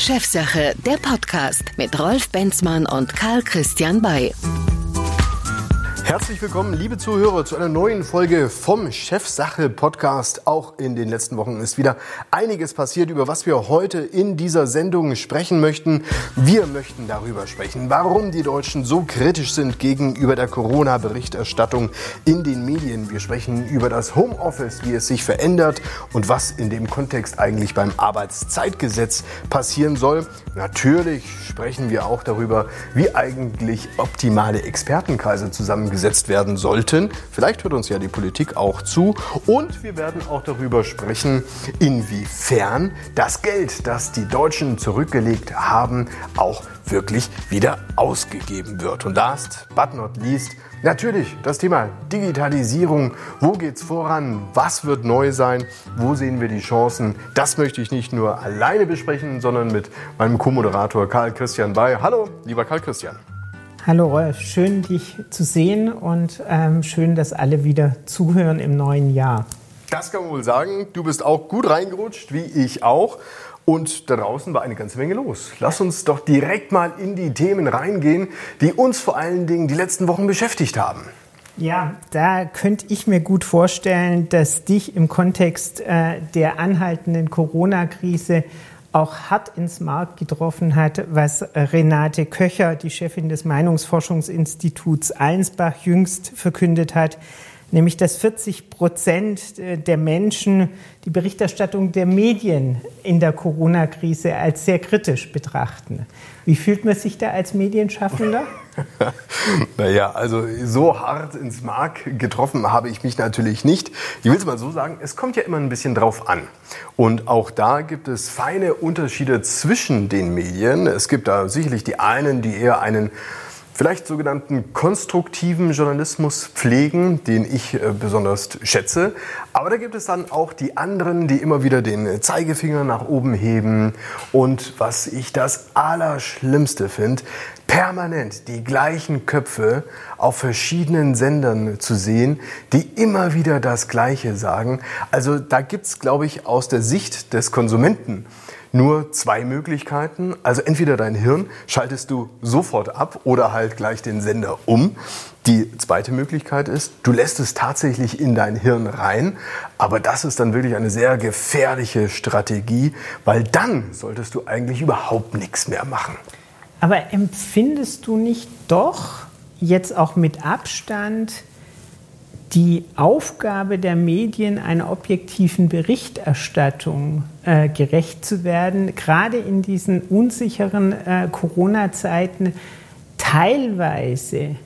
Chefsache, der Podcast mit Rolf Benzmann und Karl Christian Bay. Herzlich willkommen, liebe Zuhörer, zu einer neuen Folge vom Chefsache Podcast. Auch in den letzten Wochen ist wieder einiges passiert, über was wir heute in dieser Sendung sprechen möchten. Wir möchten darüber sprechen, warum die Deutschen so kritisch sind gegenüber der Corona-Berichterstattung in den Medien. Wir sprechen über das Homeoffice, wie es sich verändert und was in dem Kontext eigentlich beim Arbeitszeitgesetz passieren soll. Natürlich sprechen wir auch darüber, wie eigentlich optimale Expertenkreise zusammengesetzt gesetzt werden sollten. Vielleicht hört uns ja die Politik auch zu. Und wir werden auch darüber sprechen, inwiefern das Geld, das die Deutschen zurückgelegt haben, auch wirklich wieder ausgegeben wird. Und last but not least, natürlich das Thema Digitalisierung. Wo geht's voran? Was wird neu sein? Wo sehen wir die Chancen? Das möchte ich nicht nur alleine besprechen, sondern mit meinem Co-Moderator Karl Christian Bay. Hallo, lieber Karl Christian. Hallo Rolf, schön dich zu sehen und ähm, schön, dass alle wieder zuhören im neuen Jahr. Das kann man wohl sagen. Du bist auch gut reingerutscht, wie ich auch. Und da draußen war eine ganze Menge los. Lass uns doch direkt mal in die Themen reingehen, die uns vor allen Dingen die letzten Wochen beschäftigt haben. Ja, da könnte ich mir gut vorstellen, dass dich im Kontext äh, der anhaltenden Corona-Krise auch hart ins Mark getroffen hat, was Renate Köcher, die Chefin des Meinungsforschungsinstituts Allensbach, jüngst verkündet hat, nämlich dass 40 Prozent der Menschen die Berichterstattung der Medien in der Corona-Krise als sehr kritisch betrachten. Wie fühlt man sich da als Medienschaffender? naja, also so hart ins Mark getroffen habe ich mich natürlich nicht. Ich will es mal so sagen, es kommt ja immer ein bisschen drauf an. Und auch da gibt es feine Unterschiede zwischen den Medien. Es gibt da sicherlich die einen, die eher einen vielleicht sogenannten konstruktiven Journalismus pflegen, den ich äh, besonders schätze. Aber da gibt es dann auch die anderen, die immer wieder den Zeigefinger nach oben heben. Und was ich das Allerschlimmste finde, permanent die gleichen Köpfe auf verschiedenen Sendern zu sehen, die immer wieder das Gleiche sagen. Also da gibt es, glaube ich, aus der Sicht des Konsumenten nur zwei Möglichkeiten. Also entweder dein Hirn schaltest du sofort ab oder halt gleich den Sender um. Die zweite Möglichkeit ist, du lässt es tatsächlich in dein Hirn rein, aber das ist dann wirklich eine sehr gefährliche Strategie, weil dann solltest du eigentlich überhaupt nichts mehr machen. Aber empfindest du nicht doch jetzt auch mit Abstand, die Aufgabe der Medien, einer objektiven Berichterstattung äh, gerecht zu werden, gerade in diesen unsicheren äh, Corona-Zeiten teilweise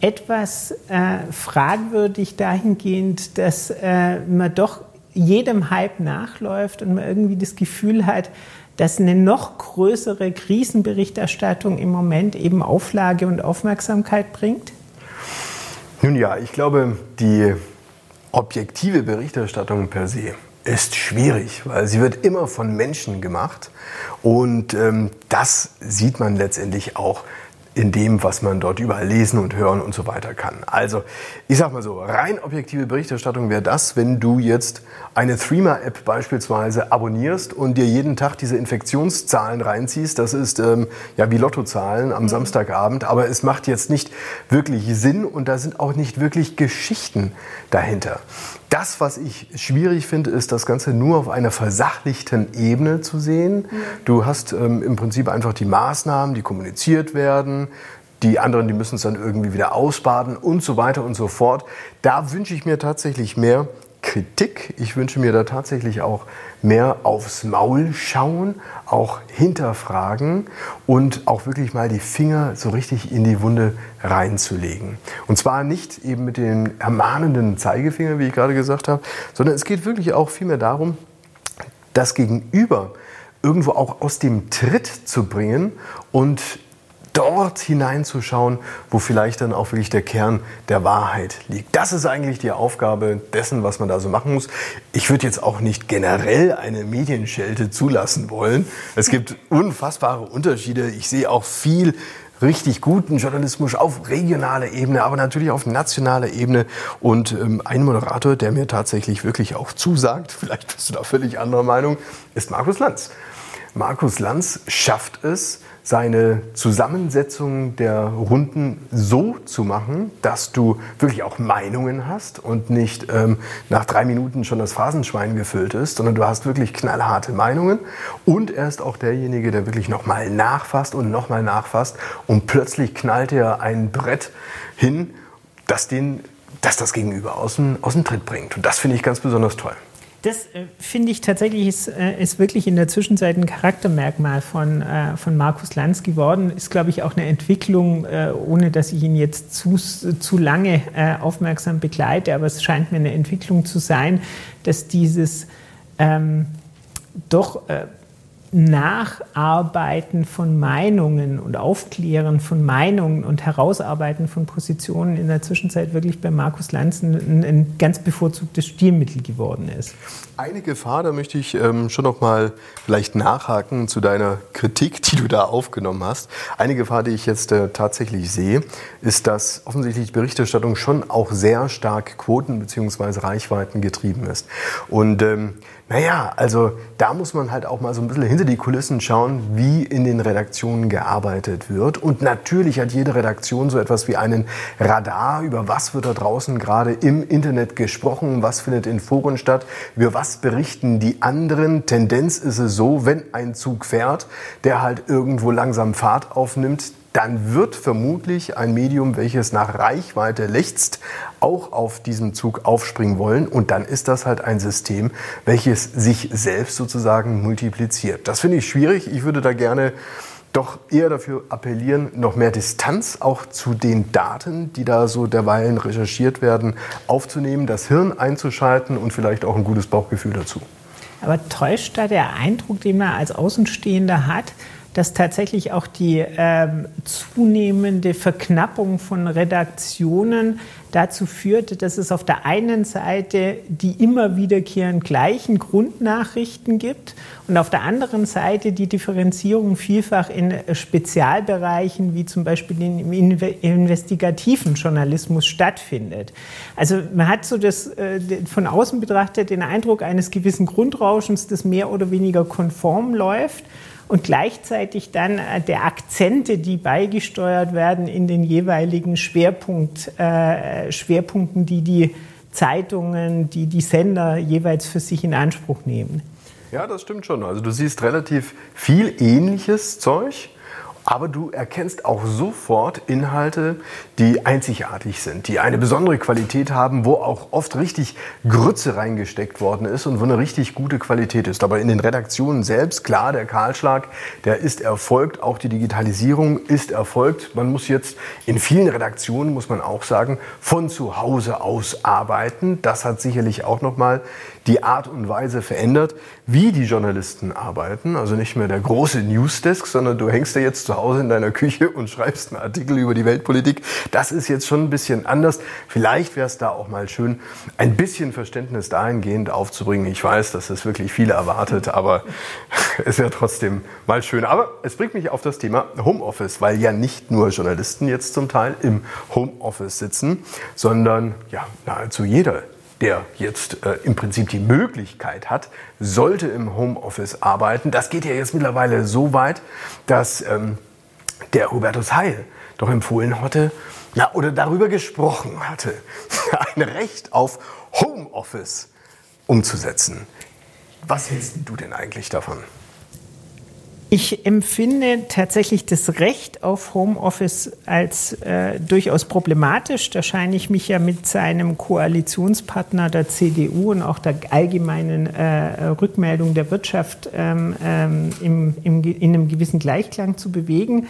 etwas äh, fragwürdig dahingehend, dass äh, man doch jedem Hype nachläuft und man irgendwie das Gefühl hat, dass eine noch größere Krisenberichterstattung im Moment eben Auflage und Aufmerksamkeit bringt? Nun ja, ich glaube, die objektive Berichterstattung per se ist schwierig, weil sie wird immer von Menschen gemacht und ähm, das sieht man letztendlich auch in dem, was man dort überall lesen und hören und so weiter kann. Also, ich sag mal so, rein objektive Berichterstattung wäre das, wenn du jetzt eine Threema-App beispielsweise abonnierst und dir jeden Tag diese Infektionszahlen reinziehst. Das ist ähm, ja wie Lottozahlen am mhm. Samstagabend, aber es macht jetzt nicht wirklich Sinn und da sind auch nicht wirklich Geschichten dahinter. Das, was ich schwierig finde, ist, das Ganze nur auf einer versachlichten Ebene zu sehen. Du hast ähm, im Prinzip einfach die Maßnahmen, die kommuniziert werden. Die anderen, die müssen es dann irgendwie wieder ausbaden und so weiter und so fort. Da wünsche ich mir tatsächlich mehr Kritik. Ich wünsche mir da tatsächlich auch mehr aufs Maul schauen, auch hinterfragen und auch wirklich mal die Finger so richtig in die Wunde reinzulegen. Und zwar nicht eben mit den ermahnenden Zeigefinger, wie ich gerade gesagt habe, sondern es geht wirklich auch vielmehr darum, das Gegenüber irgendwo auch aus dem Tritt zu bringen und dort hineinzuschauen, wo vielleicht dann auch wirklich der Kern der Wahrheit liegt. Das ist eigentlich die Aufgabe dessen, was man da so machen muss. Ich würde jetzt auch nicht generell eine Medienschelte zulassen wollen. Es gibt unfassbare Unterschiede. Ich sehe auch viel richtig guten Journalismus auf regionaler Ebene, aber natürlich auf nationaler Ebene. Und ähm, ein Moderator, der mir tatsächlich wirklich auch zusagt, vielleicht bist du da völlig anderer Meinung, ist Markus Lanz. Markus Lanz schafft es, seine Zusammensetzung der Runden so zu machen, dass du wirklich auch Meinungen hast und nicht ähm, nach drei Minuten schon das Phasenschwein gefüllt ist, sondern du hast wirklich knallharte Meinungen und er ist auch derjenige, der wirklich nochmal nachfasst und nochmal nachfasst und plötzlich knallt er ein Brett hin, das, den, das das Gegenüber aus dem, aus dem Tritt bringt. Und das finde ich ganz besonders toll. Das äh, finde ich tatsächlich ist, äh, ist wirklich in der Zwischenzeit ein Charaktermerkmal von, äh, von Markus Lanz geworden. Ist, glaube ich, auch eine Entwicklung, äh, ohne dass ich ihn jetzt zu, zu lange äh, aufmerksam begleite, aber es scheint mir eine Entwicklung zu sein, dass dieses ähm, doch äh, Nacharbeiten von Meinungen und Aufklären von Meinungen und Herausarbeiten von Positionen in der Zwischenzeit wirklich bei Markus Lanz ein, ein ganz bevorzugtes Stilmittel geworden ist. Eine Gefahr, da möchte ich ähm, schon noch mal vielleicht nachhaken zu deiner Kritik, die du da aufgenommen hast. Eine Gefahr, die ich jetzt äh, tatsächlich sehe, ist, dass offensichtlich Berichterstattung schon auch sehr stark Quoten bzw. Reichweiten getrieben ist. Und ähm, naja, also da muss man halt auch mal so ein bisschen hinter die Kulissen schauen, wie in den Redaktionen gearbeitet wird. Und natürlich hat jede Redaktion so etwas wie einen Radar, über was wird da draußen gerade im Internet gesprochen, was findet in Foren statt, über was berichten die anderen. Tendenz ist es so, wenn ein Zug fährt, der halt irgendwo langsam Fahrt aufnimmt, dann wird vermutlich ein Medium, welches nach Reichweite lechzt, auch auf diesen Zug aufspringen wollen. Und dann ist das halt ein System, welches sich selbst sozusagen multipliziert. Das finde ich schwierig. Ich würde da gerne doch eher dafür appellieren, noch mehr Distanz auch zu den Daten, die da so derweilen recherchiert werden, aufzunehmen, das Hirn einzuschalten und vielleicht auch ein gutes Bauchgefühl dazu. Aber täuscht da der Eindruck, den man als Außenstehender hat, dass tatsächlich auch die ähm, zunehmende Verknappung von Redaktionen dazu führt, dass es auf der einen Seite die immer wiederkehrend gleichen Grundnachrichten gibt und auf der anderen Seite die Differenzierung vielfach in Spezialbereichen wie zum Beispiel im investigativen Journalismus stattfindet. Also man hat so das äh, von außen betrachtet den Eindruck eines gewissen Grundrauschens, das mehr oder weniger konform läuft und gleichzeitig dann äh, der Akzente, die beigesteuert werden in den jeweiligen Schwerpunkt, äh, Schwerpunkten, die die Zeitungen, die die Sender jeweils für sich in Anspruch nehmen. Ja, das stimmt schon. Also du siehst relativ viel ähnliches Zeug aber du erkennst auch sofort Inhalte, die einzigartig sind, die eine besondere Qualität haben, wo auch oft richtig Grütze reingesteckt worden ist und wo eine richtig gute Qualität ist. Aber in den Redaktionen selbst, klar, der Kahlschlag, der ist erfolgt, auch die Digitalisierung ist erfolgt. Man muss jetzt in vielen Redaktionen, muss man auch sagen, von zu Hause aus arbeiten. Das hat sicherlich auch nochmal die Art und Weise verändert, wie die Journalisten arbeiten. Also nicht mehr der große Newsdesk, sondern du hängst ja jetzt zu Hause in deiner Küche und schreibst einen Artikel über die Weltpolitik. Das ist jetzt schon ein bisschen anders. Vielleicht wäre es da auch mal schön, ein bisschen Verständnis dahingehend aufzubringen. Ich weiß, dass das wirklich viele erwartet, aber es wäre trotzdem mal schön. Aber es bringt mich auf das Thema Homeoffice, weil ja nicht nur Journalisten jetzt zum Teil im Homeoffice sitzen, sondern ja nahezu jeder der jetzt äh, im Prinzip die Möglichkeit hat, sollte im Homeoffice arbeiten. Das geht ja jetzt mittlerweile so weit, dass ähm, der Hubertus Heil doch empfohlen hatte, ja, oder darüber gesprochen hatte, ein Recht auf Homeoffice umzusetzen. Was hältst du denn eigentlich davon? Ich empfinde tatsächlich das Recht auf Homeoffice als äh, durchaus problematisch. Da scheine ich mich ja mit seinem Koalitionspartner der CDU und auch der allgemeinen äh, Rückmeldung der Wirtschaft ähm, ähm, im, im, in einem gewissen Gleichklang zu bewegen.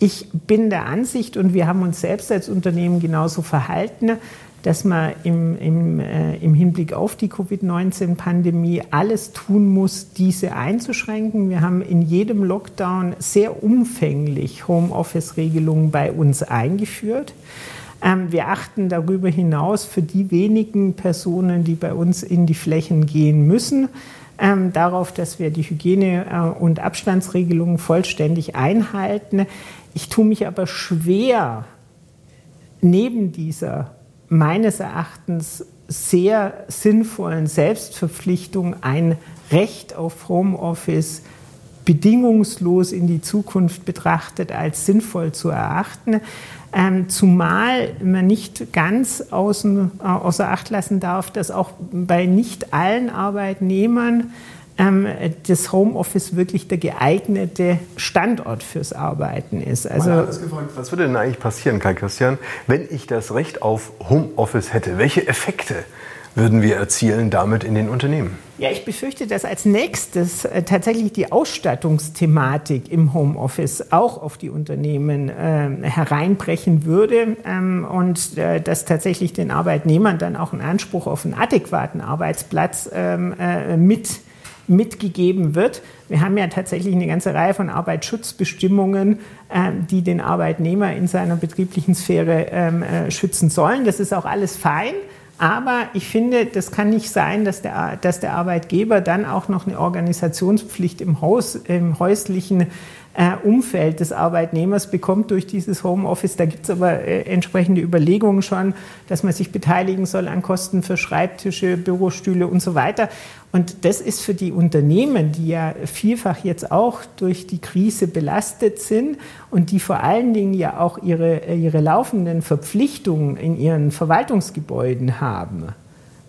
Ich bin der Ansicht, und wir haben uns selbst als Unternehmen genauso verhalten, dass man im, im, äh, im Hinblick auf die Covid-19-Pandemie alles tun muss, diese einzuschränken. Wir haben in jedem Lockdown sehr umfänglich Homeoffice-Regelungen bei uns eingeführt. Ähm, wir achten darüber hinaus für die wenigen Personen, die bei uns in die Flächen gehen müssen, ähm, darauf, dass wir die Hygiene- äh, und Abstandsregelungen vollständig einhalten. Ich tue mich aber schwer, neben dieser meines Erachtens sehr sinnvollen Selbstverpflichtung, ein Recht auf Homeoffice bedingungslos in die Zukunft betrachtet als sinnvoll zu erachten. Ähm, zumal man nicht ganz außen, äh, außer Acht lassen darf, dass auch bei nicht allen Arbeitnehmern ähm, das Homeoffice wirklich der geeignete Standort fürs Arbeiten ist. Also, gefragt, was würde denn eigentlich passieren, Kai Christian, wenn ich das Recht auf Homeoffice hätte? Welche Effekte würden wir erzielen damit in den Unternehmen? Ja, ich befürchte, dass als nächstes äh, tatsächlich die Ausstattungsthematik im Homeoffice auch auf die Unternehmen äh, hereinbrechen würde ähm, und äh, dass tatsächlich den Arbeitnehmern dann auch ein Anspruch auf einen adäquaten Arbeitsplatz ähm, äh, mit mitgegeben wird. Wir haben ja tatsächlich eine ganze Reihe von Arbeitsschutzbestimmungen, ähm, die den Arbeitnehmer in seiner betrieblichen Sphäre ähm, äh, schützen sollen. Das ist auch alles fein. Aber ich finde, das kann nicht sein, dass der, dass der Arbeitgeber dann auch noch eine Organisationspflicht im, Haus, im häuslichen äh, Umfeld des Arbeitnehmers bekommt durch dieses Homeoffice. Da gibt es aber äh, entsprechende Überlegungen schon, dass man sich beteiligen soll an Kosten für Schreibtische, Bürostühle und so weiter. Und das ist für die Unternehmen, die ja vielfach jetzt auch durch die Krise belastet sind und die vor allen Dingen ja auch ihre, äh, ihre laufenden Verpflichtungen in ihren Verwaltungsgebäuden haben,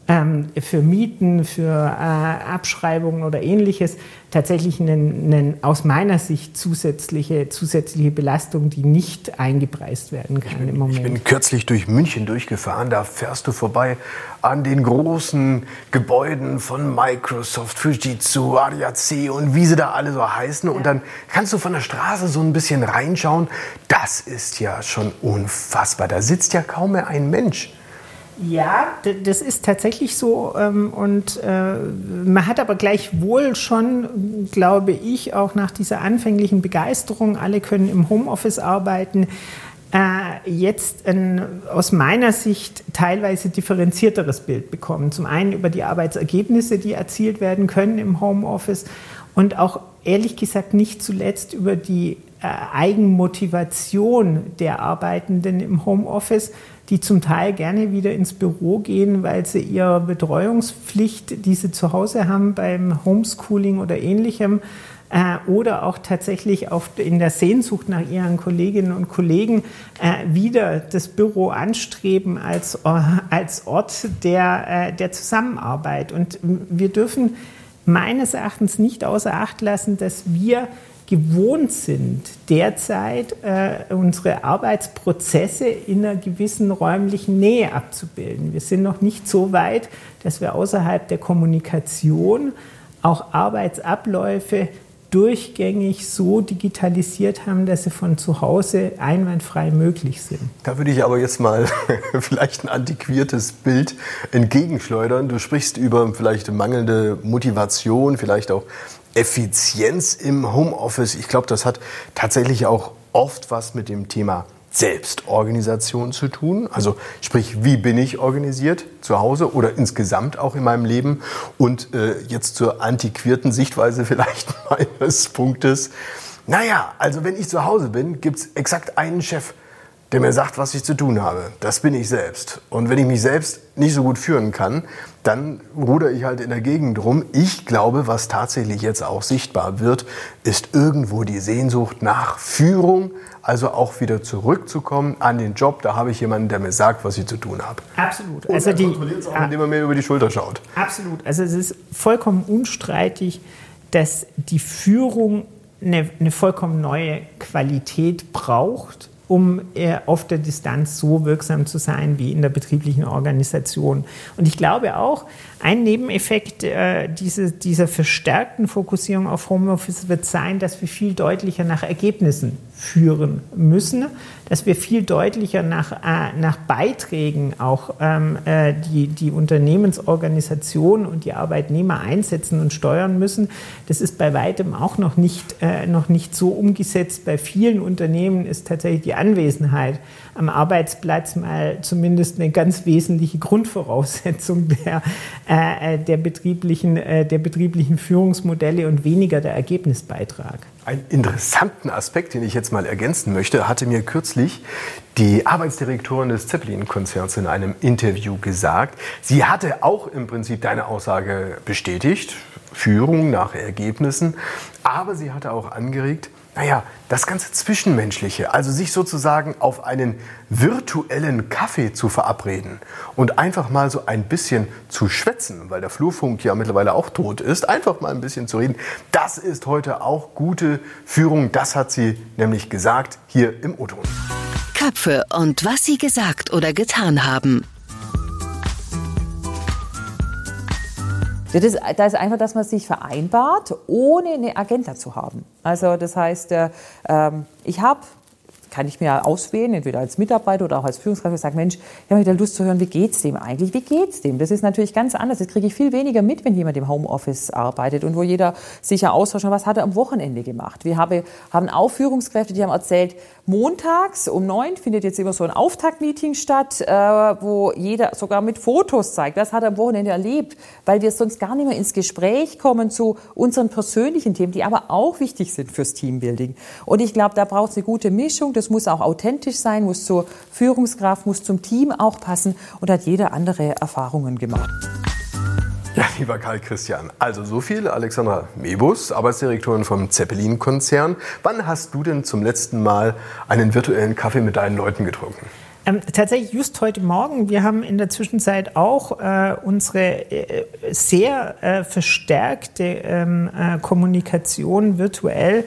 ähm, für Mieten, für äh, Abschreibungen oder ähnliches tatsächlich einen, aus meiner Sicht zusätzliche, zusätzliche Belastung, die nicht eingepreist werden kann bin, im Moment. Ich bin kürzlich durch München durchgefahren, da fährst du vorbei an den großen Gebäuden von Microsoft, Fujitsu, ADAC und wie sie da alle so heißen. Ja. Und dann kannst du von der Straße so ein bisschen reinschauen. Das ist ja schon unfassbar. Da sitzt ja kaum mehr ein Mensch. Ja, das ist tatsächlich so. Ähm, und äh, man hat aber gleichwohl schon, glaube ich, auch nach dieser anfänglichen Begeisterung, alle können im Homeoffice arbeiten, äh, jetzt ein aus meiner Sicht teilweise differenzierteres Bild bekommen. Zum einen über die Arbeitsergebnisse, die erzielt werden können im Homeoffice und auch ehrlich gesagt nicht zuletzt über die äh, Eigenmotivation der Arbeitenden im Homeoffice die zum Teil gerne wieder ins Büro gehen, weil sie ihre Betreuungspflicht, die sie zu Hause haben beim Homeschooling oder ähnlichem, äh, oder auch tatsächlich auf, in der Sehnsucht nach ihren Kolleginnen und Kollegen äh, wieder das Büro anstreben als, äh, als Ort der, äh, der Zusammenarbeit. Und wir dürfen meines Erachtens nicht außer Acht lassen, dass wir gewohnt sind, derzeit äh, unsere Arbeitsprozesse in einer gewissen räumlichen Nähe abzubilden. Wir sind noch nicht so weit, dass wir außerhalb der Kommunikation auch Arbeitsabläufe durchgängig so digitalisiert haben, dass sie von zu Hause einwandfrei möglich sind. Da würde ich aber jetzt mal vielleicht ein antiquiertes Bild entgegenschleudern. Du sprichst über vielleicht mangelnde Motivation, vielleicht auch Effizienz im Homeoffice. Ich glaube, das hat tatsächlich auch oft was mit dem Thema Selbstorganisation zu tun. Also sprich, wie bin ich organisiert zu Hause oder insgesamt auch in meinem Leben? Und äh, jetzt zur antiquierten Sichtweise vielleicht meines Punktes. Naja, also wenn ich zu Hause bin, gibt es exakt einen Chef der mir sagt, was ich zu tun habe. Das bin ich selbst. Und wenn ich mich selbst nicht so gut führen kann, dann ruder ich halt in der Gegend rum. Ich glaube, was tatsächlich jetzt auch sichtbar wird, ist irgendwo die Sehnsucht nach Führung, also auch wieder zurückzukommen an den Job. Da habe ich jemanden, der mir sagt, was ich zu tun habe. Absolut. Und also die kontrolliert es auch, indem er mir über die Schulter schaut. Absolut. Also es ist vollkommen unstreitig, dass die Führung eine, eine vollkommen neue Qualität braucht um äh, auf der Distanz so wirksam zu sein wie in der betrieblichen Organisation. Und ich glaube auch, ein Nebeneffekt äh, diese, dieser verstärkten Fokussierung auf Homeoffice wird sein, dass wir viel deutlicher nach Ergebnissen führen müssen, dass wir viel deutlicher nach, äh, nach Beiträgen auch ähm, äh, die, die Unternehmensorganisation und die Arbeitnehmer einsetzen und steuern müssen. Das ist bei weitem auch noch nicht, äh, noch nicht so umgesetzt. Bei vielen Unternehmen ist tatsächlich die Anwesenheit am Arbeitsplatz mal zumindest eine ganz wesentliche Grundvoraussetzung der, äh, der, betrieblichen, äh, der betrieblichen Führungsmodelle und weniger der Ergebnisbeitrag. Einen interessanten Aspekt, den ich jetzt mal ergänzen möchte, hatte mir kürzlich die Arbeitsdirektorin des Zeppelin-Konzerns in einem Interview gesagt. Sie hatte auch im Prinzip deine Aussage bestätigt Führung, nach Ergebnissen. Aber sie hatte auch angeregt, naja, das ganze Zwischenmenschliche, also sich sozusagen auf einen virtuellen Kaffee zu verabreden und einfach mal so ein bisschen zu schwätzen, weil der Flurfunk ja mittlerweile auch tot ist, einfach mal ein bisschen zu reden, das ist heute auch gute Führung. Das hat sie nämlich gesagt hier im O-Ton. Köpfe und was sie gesagt oder getan haben. Ist, das ist einfach, dass man sich vereinbart, ohne eine Agenda zu haben. Also das heißt, äh, ähm, ich habe kann ich mir auswählen, entweder als Mitarbeiter oder auch als Führungskraft, ich sage, Mensch, ich habe wieder Lust zu hören, wie geht's dem eigentlich? Wie geht's dem? Das ist natürlich ganz anders. Das kriege ich viel weniger mit, wenn jemand im Homeoffice arbeitet und wo jeder sich ja austauscht, was hat er am Wochenende gemacht? Wir habe, haben auch Führungskräfte, die haben erzählt, montags um neun findet jetzt immer so ein Auftaktmeeting statt, äh, wo jeder sogar mit Fotos zeigt, was hat er am Wochenende erlebt, weil wir sonst gar nicht mehr ins Gespräch kommen zu unseren persönlichen Themen, die aber auch wichtig sind fürs Teambuilding. Und ich glaube, da braucht es eine gute Mischung. Das muss auch authentisch sein, muss zur Führungskraft, muss zum Team auch passen und hat jeder andere Erfahrungen gemacht. Ja, lieber Karl Christian, also so viel Alexandra Mebus, Arbeitsdirektorin vom Zeppelin-Konzern. Wann hast du denn zum letzten Mal einen virtuellen Kaffee mit deinen Leuten getrunken? Ähm, tatsächlich just heute Morgen. Wir haben in der Zwischenzeit auch äh, unsere äh, sehr äh, verstärkte ähm, äh, Kommunikation virtuell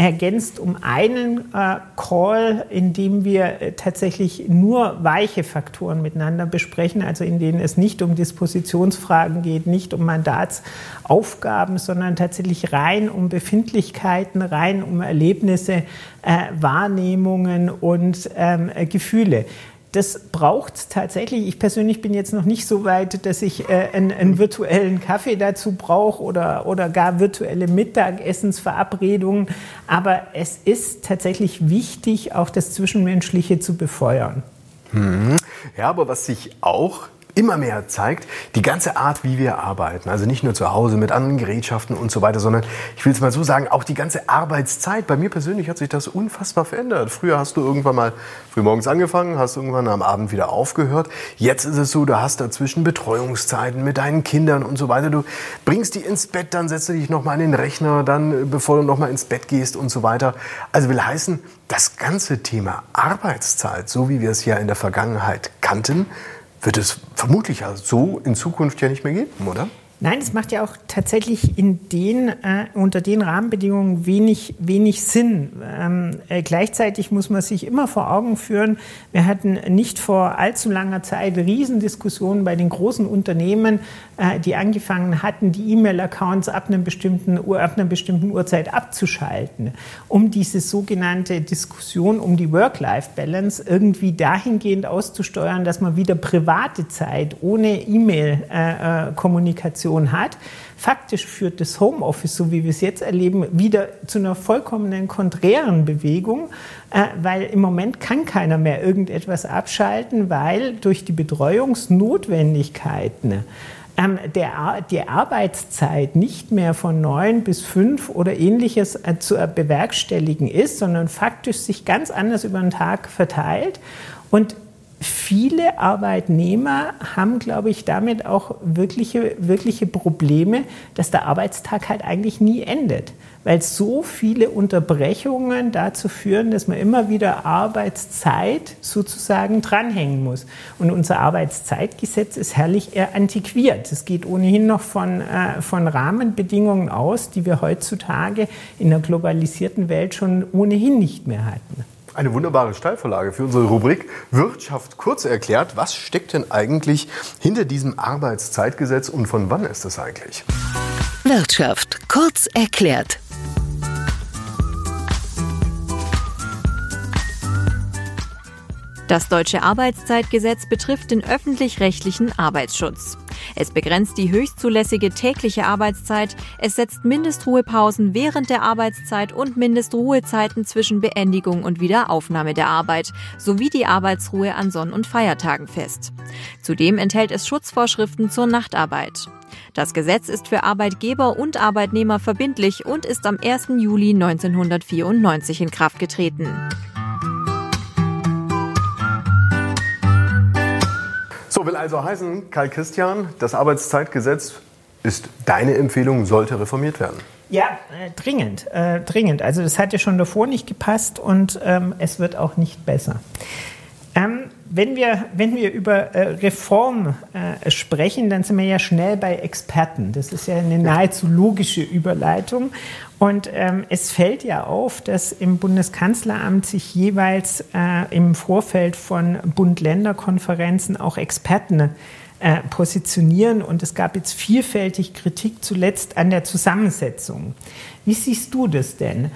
ergänzt um einen äh, Call, in dem wir äh, tatsächlich nur weiche Faktoren miteinander besprechen, also in denen es nicht um Dispositionsfragen geht, nicht um Mandatsaufgaben, sondern tatsächlich rein um Befindlichkeiten, rein um Erlebnisse, äh, Wahrnehmungen und ähm, Gefühle das braucht es tatsächlich. Ich persönlich bin jetzt noch nicht so weit, dass ich äh, einen, einen, virtuellen Kaffee dazu brauche oder, oder gar virtuelle Mittagessensverabredungen. Aber es ist tatsächlich wichtig, auch das Zwischenmenschliche zu befeuern. Mhm. Ja, aber was sich auch immer mehr zeigt, die ganze Art, wie wir arbeiten. Also nicht nur zu Hause mit anderen Gerätschaften und so weiter, sondern ich will es mal so sagen, auch die ganze Arbeitszeit. Bei mir persönlich hat sich das unfassbar verändert. Früher hast du irgendwann mal frühmorgens angefangen, hast irgendwann am Abend wieder aufgehört. Jetzt ist es so, du hast dazwischen Betreuungszeiten mit deinen Kindern und so weiter. Du bringst die ins Bett, dann setzt du dich nochmal an den Rechner, dann bevor du nochmal ins Bett gehst und so weiter. Also will heißen, das ganze Thema Arbeitszeit, so wie wir es ja in der Vergangenheit kannten, wird es vermutlich so in Zukunft ja nicht mehr geben, oder? Nein, es macht ja auch tatsächlich in den, äh, unter den Rahmenbedingungen wenig, wenig Sinn. Ähm, äh, gleichzeitig muss man sich immer vor Augen führen, wir hatten nicht vor allzu langer Zeit Riesendiskussionen bei den großen Unternehmen, äh, die angefangen hatten, die E-Mail-Accounts ab, ab einer bestimmten Uhrzeit abzuschalten, um diese sogenannte Diskussion um die Work-Life-Balance irgendwie dahingehend auszusteuern, dass man wieder private Zeit ohne E-Mail-Kommunikation äh, äh, Situation hat. Faktisch führt das Homeoffice, so wie wir es jetzt erleben, wieder zu einer vollkommenen konträren Bewegung, äh, weil im Moment kann keiner mehr irgendetwas abschalten, weil durch die Betreuungsnotwendigkeiten ähm, der, die Arbeitszeit nicht mehr von neun bis fünf oder ähnliches äh, zu bewerkstelligen ist, sondern faktisch sich ganz anders über den Tag verteilt. Und viele Arbeitnehmer haben, glaube ich, damit auch wirkliche, wirkliche Probleme, dass der Arbeitstag halt eigentlich nie endet. Weil so viele Unterbrechungen dazu führen, dass man immer wieder Arbeitszeit sozusagen dranhängen muss. Und unser Arbeitszeitgesetz ist herrlich eher antiquiert. Es geht ohnehin noch von, äh, von Rahmenbedingungen aus, die wir heutzutage in der globalisierten Welt schon ohnehin nicht mehr hatten. Eine wunderbare Steilvorlage für unsere Rubrik Wirtschaft kurz erklärt. Was steckt denn eigentlich hinter diesem Arbeitszeitgesetz und von wann ist es eigentlich? Wirtschaft kurz erklärt. Das deutsche Arbeitszeitgesetz betrifft den öffentlich-rechtlichen Arbeitsschutz. Es begrenzt die höchstzulässige tägliche Arbeitszeit, es setzt Mindestruhepausen während der Arbeitszeit und Mindestruhezeiten zwischen Beendigung und Wiederaufnahme der Arbeit sowie die Arbeitsruhe an Sonn- und Feiertagen fest. Zudem enthält es Schutzvorschriften zur Nachtarbeit. Das Gesetz ist für Arbeitgeber und Arbeitnehmer verbindlich und ist am 1. Juli 1994 in Kraft getreten. So will also heißen, Karl Christian, das Arbeitszeitgesetz ist deine Empfehlung, sollte reformiert werden. Ja, äh, dringend, äh, dringend. Also das hat ja schon davor nicht gepasst und ähm, es wird auch nicht besser. Ähm, wenn, wir, wenn wir über äh, Reform äh, sprechen, dann sind wir ja schnell bei Experten. Das ist ja eine nahezu logische Überleitung. Und ähm, es fällt ja auf, dass im Bundeskanzleramt sich jeweils äh, im Vorfeld von Bund-Länder-Konferenzen auch Experten äh, positionieren. Und es gab jetzt vielfältig Kritik zuletzt an der Zusammensetzung. Wie siehst du das denn?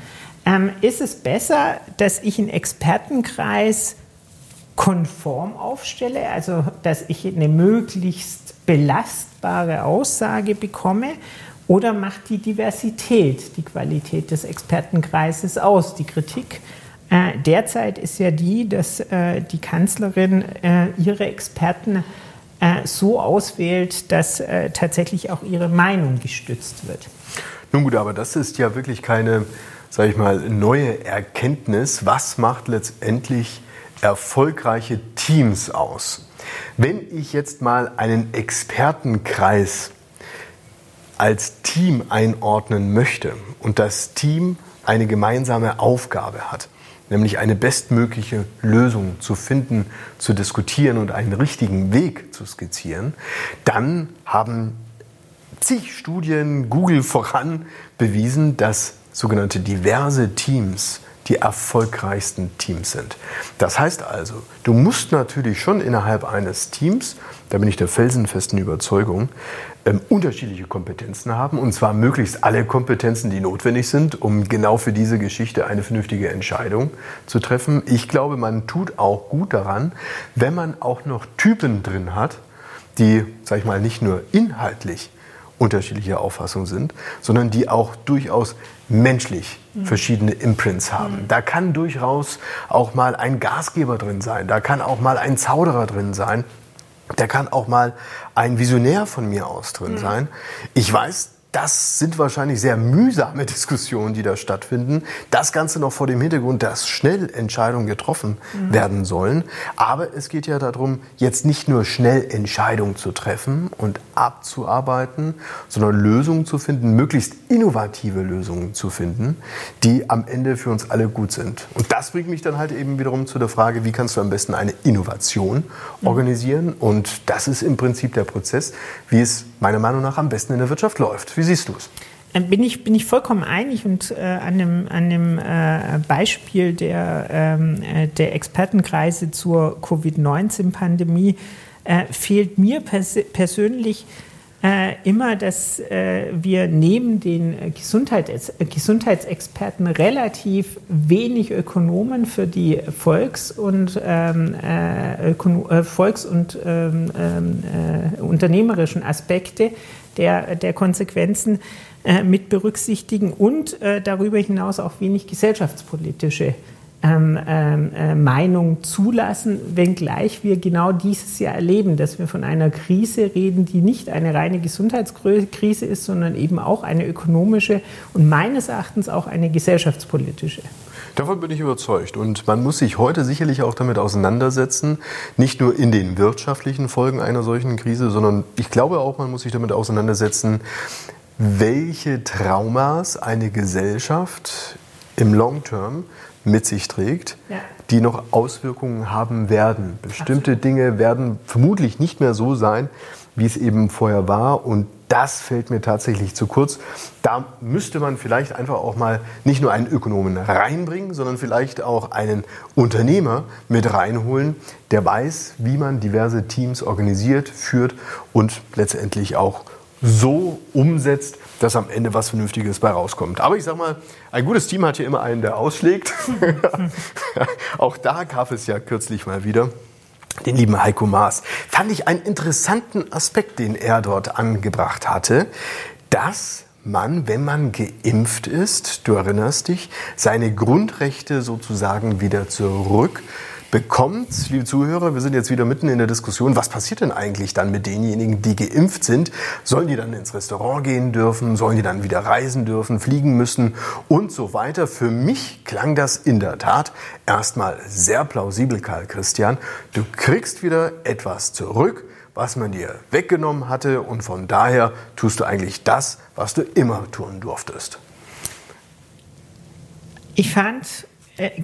Ähm, ist es besser, dass ich einen Expertenkreis konform aufstelle, also dass ich eine möglichst belastbare Aussage bekomme? Oder macht die Diversität die Qualität des Expertenkreises aus? Die Kritik äh, derzeit ist ja die, dass äh, die Kanzlerin äh, ihre Experten äh, so auswählt, dass äh, tatsächlich auch ihre Meinung gestützt wird. Nun gut, aber das ist ja wirklich keine, sage ich mal, neue Erkenntnis. Was macht letztendlich erfolgreiche Teams aus? Wenn ich jetzt mal einen Expertenkreis als Team einordnen möchte und das Team eine gemeinsame Aufgabe hat, nämlich eine bestmögliche Lösung zu finden, zu diskutieren und einen richtigen Weg zu skizzieren, dann haben zig Studien, Google voran, bewiesen, dass sogenannte diverse Teams die erfolgreichsten Teams sind. Das heißt also, du musst natürlich schon innerhalb eines Teams, da bin ich der felsenfesten Überzeugung, ähm, unterschiedliche Kompetenzen haben, und zwar möglichst alle Kompetenzen, die notwendig sind, um genau für diese Geschichte eine vernünftige Entscheidung zu treffen. Ich glaube, man tut auch gut daran, wenn man auch noch Typen drin hat, die, sag ich mal, nicht nur inhaltlich unterschiedliche Auffassungen sind, sondern die auch durchaus menschlich verschiedene Imprints haben. Da kann durchaus auch mal ein Gasgeber drin sein, da kann auch mal ein Zauderer drin sein, da kann auch mal ein Visionär von mir aus drin mhm. sein. Ich weiß, das sind wahrscheinlich sehr mühsame Diskussionen, die da stattfinden. Das Ganze noch vor dem Hintergrund, dass schnell Entscheidungen getroffen mhm. werden sollen. Aber es geht ja darum, jetzt nicht nur schnell Entscheidungen zu treffen und abzuarbeiten, sondern Lösungen zu finden, möglichst innovative Lösungen zu finden, die am Ende für uns alle gut sind. Und das bringt mich dann halt eben wiederum zu der Frage, wie kannst du am besten eine Innovation mhm. organisieren? Und das ist im Prinzip der Prozess, wie es meiner Meinung nach am besten in der Wirtschaft läuft. Wie siehst du es? Äh, bin ich, bin ich vollkommen einig und äh, an dem, an dem äh, Beispiel der, ähm, äh, der Expertenkreise zur Covid-19-Pandemie äh, fehlt mir pers persönlich äh, immer, dass wir neben den Gesundheits Gesundheitsexperten relativ wenig Ökonomen für die Volks- und, ähm, Volks und ähm, unternehmerischen Aspekte der, der Konsequenzen äh, mit berücksichtigen und äh, darüber hinaus auch wenig gesellschaftspolitische ähm, ähm, äh, Meinung zulassen, wenngleich wir genau dieses Jahr erleben, dass wir von einer Krise reden, die nicht eine reine Gesundheitskrise ist, sondern eben auch eine ökonomische und meines Erachtens auch eine gesellschaftspolitische. Davon bin ich überzeugt. Und man muss sich heute sicherlich auch damit auseinandersetzen, nicht nur in den wirtschaftlichen Folgen einer solchen Krise, sondern ich glaube auch, man muss sich damit auseinandersetzen, welche Traumas eine Gesellschaft im Long Term mit sich trägt, ja. die noch Auswirkungen haben werden. Bestimmte Absolut. Dinge werden vermutlich nicht mehr so sein, wie es eben vorher war. Und das fällt mir tatsächlich zu kurz. Da müsste man vielleicht einfach auch mal nicht nur einen Ökonomen reinbringen, sondern vielleicht auch einen Unternehmer mit reinholen, der weiß, wie man diverse Teams organisiert, führt und letztendlich auch so umsetzt, dass am Ende was Vernünftiges bei rauskommt. Aber ich sag mal, ein gutes Team hat hier immer einen, der ausschlägt. auch da gab es ja kürzlich mal wieder den lieben Heiko Maas, fand ich einen interessanten Aspekt, den er dort angebracht hatte, dass man, wenn man geimpft ist, du erinnerst dich, seine Grundrechte sozusagen wieder zurück bekommt. Liebe Zuhörer, wir sind jetzt wieder mitten in der Diskussion. Was passiert denn eigentlich dann mit denjenigen, die geimpft sind? Sollen die dann ins Restaurant gehen dürfen? Sollen die dann wieder reisen dürfen, fliegen müssen und so weiter? Für mich klang das in der Tat erstmal sehr plausibel, Karl Christian. Du kriegst wieder etwas zurück, was man dir weggenommen hatte und von daher tust du eigentlich das, was du immer tun durftest. Ich fand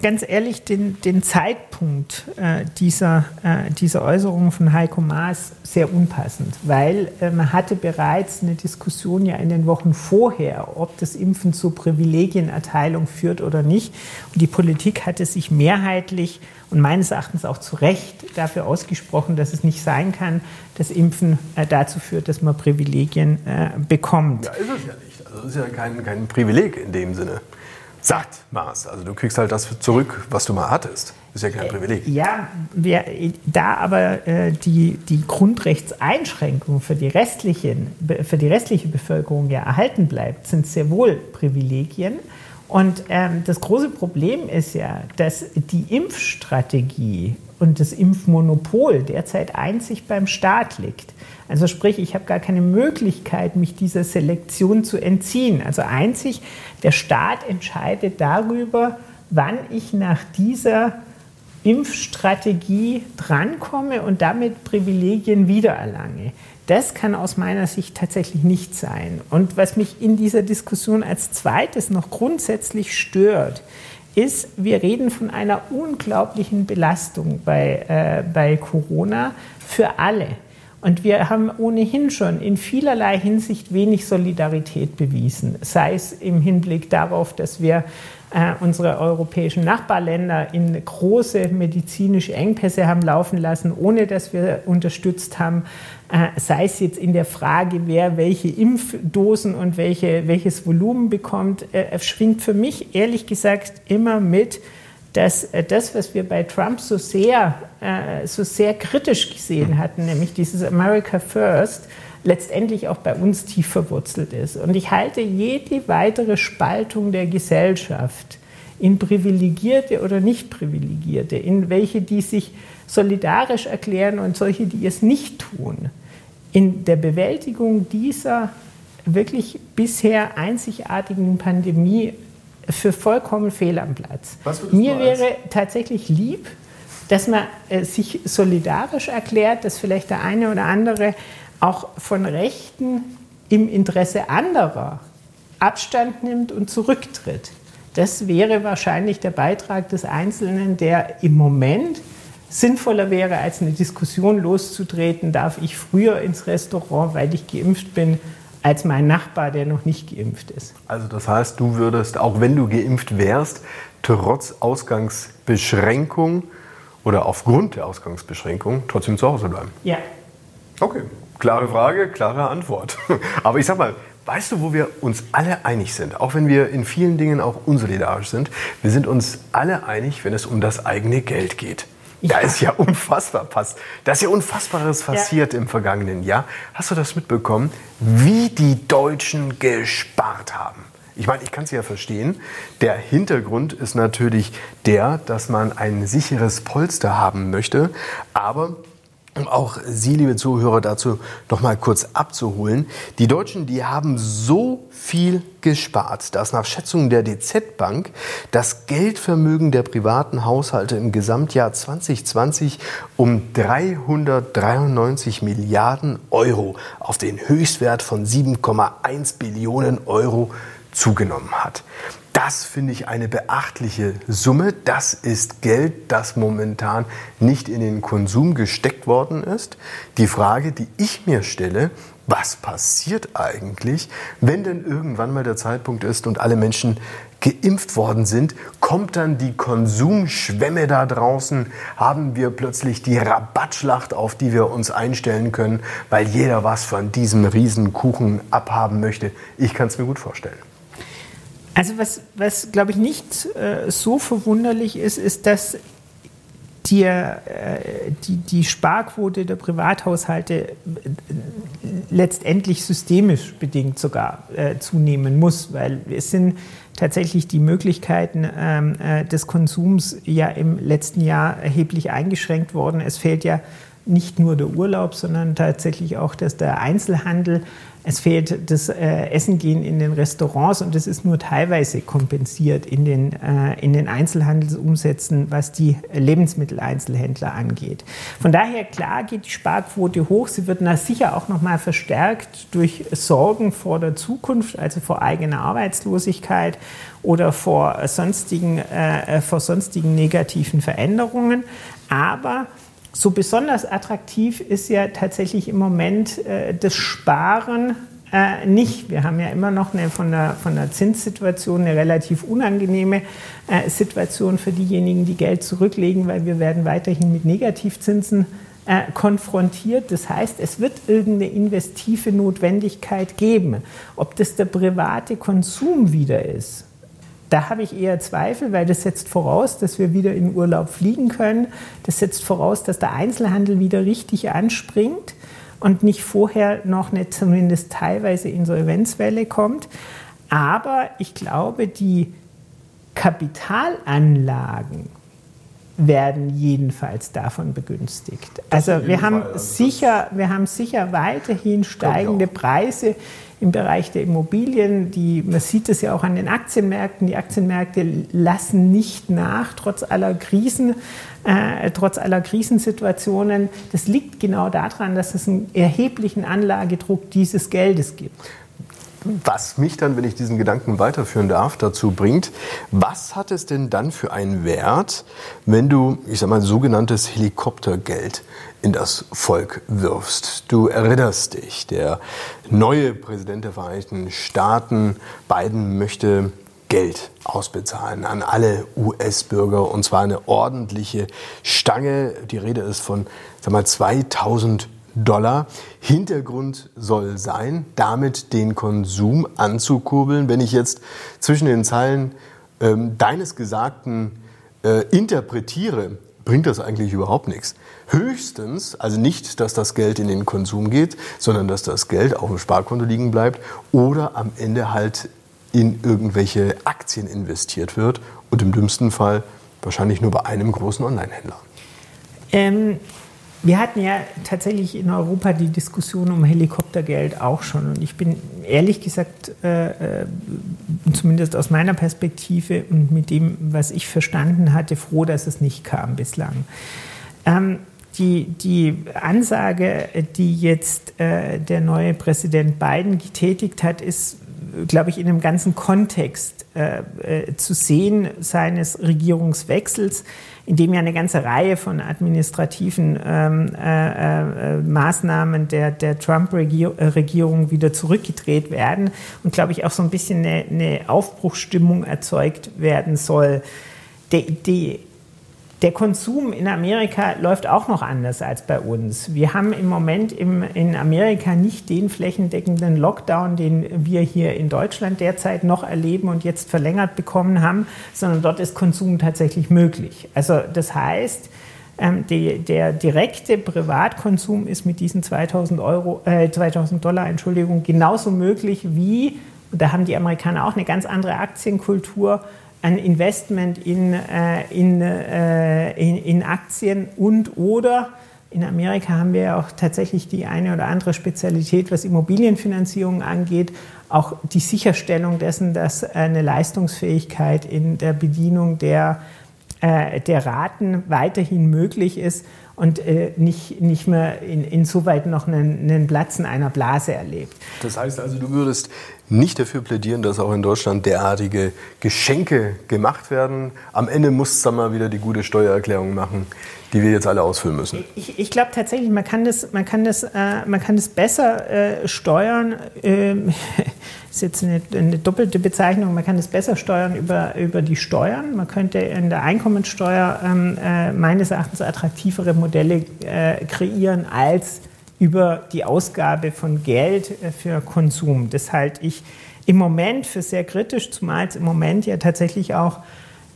ganz ehrlich den, den Zeitpunkt äh, dieser, äh, dieser Äußerung von Heiko Maas sehr unpassend, weil äh, man hatte bereits eine Diskussion ja in den Wochen vorher, ob das Impfen zur Privilegienerteilung führt oder nicht. Und die Politik hatte sich mehrheitlich und meines Erachtens auch zu Recht dafür ausgesprochen, dass es nicht sein kann, dass Impfen äh, dazu führt, dass man Privilegien äh, bekommt. Ja, ist es ja nicht. Also es ist ja kein, kein Privileg in dem Sinne sagt Maß. Also du kriegst halt das zurück, was du mal hattest. Ist ja kein Privileg. Ja, wir, da aber äh, die, die Grundrechtseinschränkung für die, restlichen, für die restliche Bevölkerung ja erhalten bleibt, sind sehr wohl Privilegien. Und ähm, das große Problem ist ja, dass die Impfstrategie und das Impfmonopol derzeit einzig beim Staat liegt. Also sprich, ich habe gar keine Möglichkeit, mich dieser Selektion zu entziehen. Also einzig der Staat entscheidet darüber, wann ich nach dieser Impfstrategie drankomme und damit Privilegien wiedererlange. Das kann aus meiner Sicht tatsächlich nicht sein. Und was mich in dieser Diskussion als zweites noch grundsätzlich stört, ist, wir reden von einer unglaublichen Belastung bei, äh, bei Corona für alle. Und wir haben ohnehin schon in vielerlei Hinsicht wenig Solidarität bewiesen, sei es im Hinblick darauf, dass wir äh, unsere europäischen Nachbarländer in große medizinische Engpässe haben laufen lassen, ohne dass wir unterstützt haben, äh, sei es jetzt in der Frage, wer welche Impfdosen und welche, welches Volumen bekommt, äh, schwingt für mich ehrlich gesagt immer mit, dass äh, das, was wir bei Trump so sehr, äh, so sehr kritisch gesehen hatten, nämlich dieses America First, letztendlich auch bei uns tief verwurzelt ist. Und ich halte jede weitere Spaltung der Gesellschaft in privilegierte oder nicht privilegierte, in welche, die sich solidarisch erklären und solche, die es nicht tun, in der Bewältigung dieser wirklich bisher einzigartigen Pandemie für vollkommen fehl am Platz. Mir wäre tatsächlich lieb, dass man äh, sich solidarisch erklärt, dass vielleicht der eine oder andere auch von Rechten im Interesse anderer Abstand nimmt und zurücktritt. Das wäre wahrscheinlich der Beitrag des Einzelnen, der im Moment sinnvoller wäre, als eine Diskussion loszutreten, darf ich früher ins Restaurant, weil ich geimpft bin, als mein Nachbar, der noch nicht geimpft ist. Also das heißt, du würdest, auch wenn du geimpft wärst, trotz Ausgangsbeschränkung oder aufgrund der Ausgangsbeschränkung trotzdem zu Hause bleiben? Ja. Okay, klare Frage, klare Antwort. Aber ich sag mal, weißt du, wo wir uns alle einig sind, auch wenn wir in vielen Dingen auch unsolidarisch sind, wir sind uns alle einig, wenn es um das eigene Geld geht. Da ist ja unfassbar passt. Da ist ja Unfassbares passiert ja. im vergangenen Jahr. Hast du das mitbekommen, wie die Deutschen gespart haben? Ich meine, ich kann es ja verstehen. Der Hintergrund ist natürlich der, dass man ein sicheres Polster haben möchte. Aber um auch Sie, liebe Zuhörer, dazu noch mal kurz abzuholen. Die Deutschen, die haben so viel gespart, dass nach Schätzungen der DZ Bank das Geldvermögen der privaten Haushalte im Gesamtjahr 2020 um 393 Milliarden Euro auf den Höchstwert von 7,1 Billionen Euro zugenommen hat. Das finde ich eine beachtliche Summe. Das ist Geld, das momentan nicht in den Konsum gesteckt worden ist. Die Frage, die ich mir stelle, was passiert eigentlich, wenn denn irgendwann mal der Zeitpunkt ist und alle Menschen geimpft worden sind, kommt dann die Konsumschwemme da draußen, haben wir plötzlich die Rabattschlacht, auf die wir uns einstellen können, weil jeder was von diesem Riesenkuchen abhaben möchte. Ich kann es mir gut vorstellen. Also was, was glaube ich nicht äh, so verwunderlich ist, ist, dass die, äh, die, die Sparquote der Privathaushalte äh, letztendlich systemisch bedingt sogar äh, zunehmen muss, weil es sind tatsächlich die Möglichkeiten ähm, äh, des Konsums ja im letzten Jahr erheblich eingeschränkt worden. Es fällt ja nicht nur der Urlaub, sondern tatsächlich auch dass der Einzelhandel. Es fehlt das äh, Essen gehen in den Restaurants und das ist nur teilweise kompensiert in den, äh, in den Einzelhandelsumsätzen, was die Lebensmitteleinzelhändler angeht. Von daher klar geht die Sparquote hoch. Sie wird na sicher auch noch mal verstärkt durch Sorgen vor der Zukunft, also vor eigener Arbeitslosigkeit oder vor sonstigen, äh, vor sonstigen negativen Veränderungen. Aber so besonders attraktiv ist ja tatsächlich im Moment äh, das Sparen äh, nicht. Wir haben ja immer noch eine, von, der, von der Zinssituation eine relativ unangenehme äh, Situation für diejenigen, die Geld zurücklegen, weil wir werden weiterhin mit Negativzinsen äh, konfrontiert. Das heißt, es wird irgendeine investive Notwendigkeit geben. Ob das der private Konsum wieder ist, da habe ich eher Zweifel, weil das setzt voraus, dass wir wieder in Urlaub fliegen können. Das setzt voraus, dass der Einzelhandel wieder richtig anspringt und nicht vorher noch eine zumindest teilweise Insolvenzwelle kommt. Aber ich glaube, die Kapitalanlagen werden jedenfalls davon begünstigt. Also wir haben, Fall. Also sicher, wir haben sicher weiterhin steigende Preise im Bereich der Immobilien. Die, man sieht es ja auch an den Aktienmärkten. Die Aktienmärkte lassen nicht nach, trotz aller Krisen, äh, trotz aller Krisensituationen. Das liegt genau daran, dass es einen erheblichen Anlagedruck dieses Geldes gibt. Was mich dann, wenn ich diesen Gedanken weiterführen darf, dazu bringt, was hat es denn dann für einen Wert, wenn du, ich sag mal, sogenanntes Helikoptergeld in das Volk wirfst? Du erinnerst dich, der neue Präsident der Vereinigten Staaten, Biden, möchte Geld ausbezahlen an alle US-Bürger und zwar eine ordentliche Stange. Die Rede ist von sag mal, 2000 Dollar. Hintergrund soll sein, damit den Konsum anzukurbeln. Wenn ich jetzt zwischen den Zeilen ähm, deines Gesagten äh, interpretiere, bringt das eigentlich überhaupt nichts. Höchstens, also nicht, dass das Geld in den Konsum geht, sondern dass das Geld auf dem Sparkonto liegen bleibt oder am Ende halt in irgendwelche Aktien investiert wird und im dümmsten Fall wahrscheinlich nur bei einem großen Online-Händler. Ähm, wir hatten ja tatsächlich in Europa die Diskussion um Helikoptergeld auch schon. Und ich bin ehrlich gesagt, äh, äh, zumindest aus meiner Perspektive und mit dem, was ich verstanden hatte, froh, dass es nicht kam bislang. Ähm, die, die Ansage, die jetzt äh, der neue Präsident Biden getätigt hat, ist, glaube ich, in einem ganzen Kontext äh, äh, zu sehen seines Regierungswechsels in dem ja eine ganze Reihe von administrativen ähm, äh, äh, Maßnahmen der, der Trump-Regierung wieder zurückgedreht werden und, glaube ich, auch so ein bisschen eine, eine Aufbruchsstimmung erzeugt werden soll. Die, die der Konsum in Amerika läuft auch noch anders als bei uns. Wir haben im Moment im, in Amerika nicht den flächendeckenden Lockdown, den wir hier in Deutschland derzeit noch erleben und jetzt verlängert bekommen haben, sondern dort ist Konsum tatsächlich möglich. Also das heißt, ähm, die, der direkte Privatkonsum ist mit diesen 2000, Euro, äh, 2000 Dollar Entschuldigung, genauso möglich wie, und da haben die Amerikaner auch eine ganz andere Aktienkultur, ein Investment in, äh, in, äh, in, in, Aktien und oder in Amerika haben wir ja auch tatsächlich die eine oder andere Spezialität, was Immobilienfinanzierung angeht, auch die Sicherstellung dessen, dass eine Leistungsfähigkeit in der Bedienung der, äh, der Raten weiterhin möglich ist und äh, nicht, nicht mehr in, insoweit noch einen, einen Platzen einer Blase erlebt. Das heißt also, du würdest nicht dafür plädieren, dass auch in Deutschland derartige Geschenke gemacht werden. Am Ende muss es mal wieder die gute Steuererklärung machen, die wir jetzt alle ausfüllen müssen. Ich, ich glaube tatsächlich, man kann das, man kann das, äh, man kann das besser äh, steuern. Ähm, ist jetzt eine, eine, doppelte Bezeichnung. Man kann das besser steuern über, über die Steuern. Man könnte in der Einkommensteuer ähm, äh, meines Erachtens attraktivere Modelle äh, kreieren als über die Ausgabe von Geld äh, für Konsum. Das halte ich im Moment für sehr kritisch, zumal es im Moment ja tatsächlich auch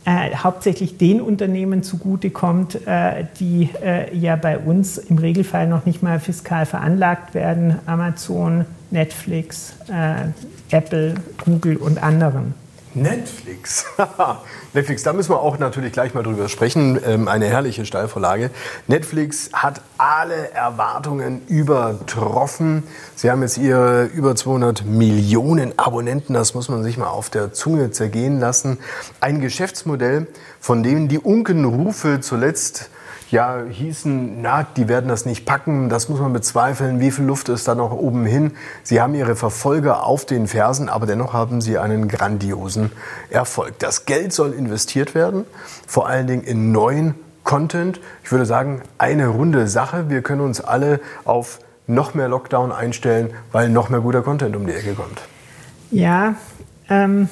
äh, hauptsächlich den Unternehmen zugutekommt, äh, die äh, ja bei uns im Regelfall noch nicht mal fiskal veranlagt werden. Amazon, Netflix, äh, Apple, Google und anderen. Netflix. Netflix, da müssen wir auch natürlich gleich mal drüber sprechen. Ähm, eine herrliche Steilvorlage. Netflix hat alle Erwartungen übertroffen. Sie haben jetzt ihre über 200 Millionen Abonnenten. Das muss man sich mal auf der Zunge zergehen lassen. Ein Geschäftsmodell, von dem die Unkenrufe zuletzt ja, hießen, na, die werden das nicht packen, das muss man bezweifeln, wie viel Luft ist da noch oben hin. Sie haben ihre Verfolger auf den Fersen, aber dennoch haben sie einen grandiosen Erfolg. Das Geld soll investiert werden, vor allen Dingen in neuen Content. Ich würde sagen, eine runde Sache. Wir können uns alle auf noch mehr Lockdown einstellen, weil noch mehr guter Content um die Ecke kommt. Ja, ähm,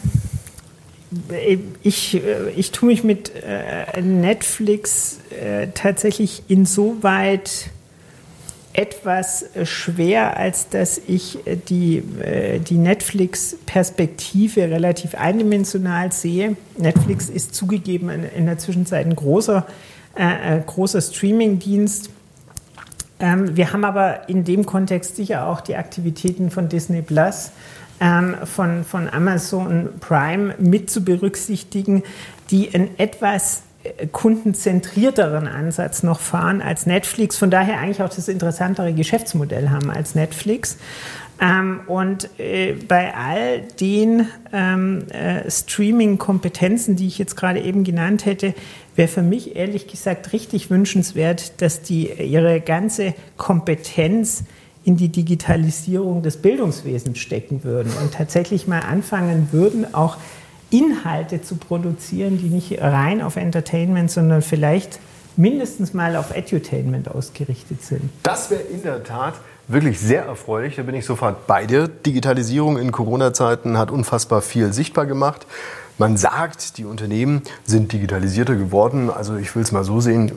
ich, äh, ich tue mich mit äh, Netflix äh, tatsächlich insoweit etwas schwer, als dass ich die, die Netflix-Perspektive relativ eindimensional sehe. Netflix ist zugegeben in der Zwischenzeit ein großer, äh, großer Streaming-Dienst. Ähm, wir haben aber in dem Kontext sicher auch die Aktivitäten von Disney Plus ähm, von, von Amazon Prime mit zu berücksichtigen, die einen etwas äh, kundenzentrierteren Ansatz noch fahren als Netflix, von daher eigentlich auch das interessantere Geschäftsmodell haben als Netflix. Ähm, und äh, bei all den ähm, äh, Streaming-Kompetenzen, die ich jetzt gerade eben genannt hätte, wäre für mich ehrlich gesagt richtig wünschenswert, dass die ihre ganze Kompetenz in die Digitalisierung des Bildungswesens stecken würden und tatsächlich mal anfangen würden, auch Inhalte zu produzieren, die nicht rein auf Entertainment, sondern vielleicht mindestens mal auf Edutainment ausgerichtet sind. Das wäre in der Tat wirklich sehr erfreulich. Da bin ich sofort bei dir. Digitalisierung in Corona-Zeiten hat unfassbar viel sichtbar gemacht. Man sagt, die Unternehmen sind digitalisierter geworden. Also ich will es mal so sehen,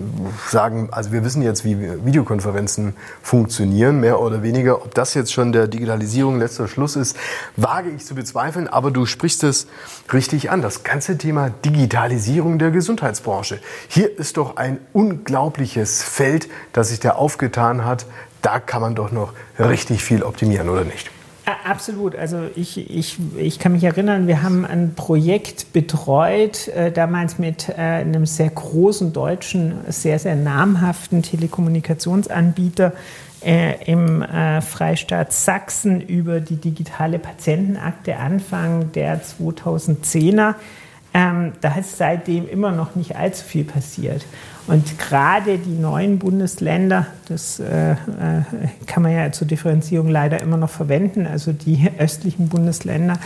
sagen, also wir wissen jetzt, wie Videokonferenzen funktionieren, mehr oder weniger. Ob das jetzt schon der Digitalisierung letzter Schluss ist, wage ich zu bezweifeln. Aber du sprichst es richtig an. Das ganze Thema Digitalisierung der Gesundheitsbranche. Hier ist doch ein unglaubliches Feld, das sich da aufgetan hat. Da kann man doch noch richtig viel optimieren, oder nicht? Absolut. Also ich, ich, ich kann mich erinnern, wir haben ein Projekt betreut, äh, damals mit äh, einem sehr großen deutschen, sehr, sehr namhaften Telekommunikationsanbieter äh, im Freistaat Sachsen über die digitale Patientenakte Anfang der 2010er. Ähm, da ist seitdem immer noch nicht allzu viel passiert. Und gerade die neuen Bundesländer, das äh, äh, kann man ja zur Differenzierung leider immer noch verwenden, also die östlichen Bundesländer,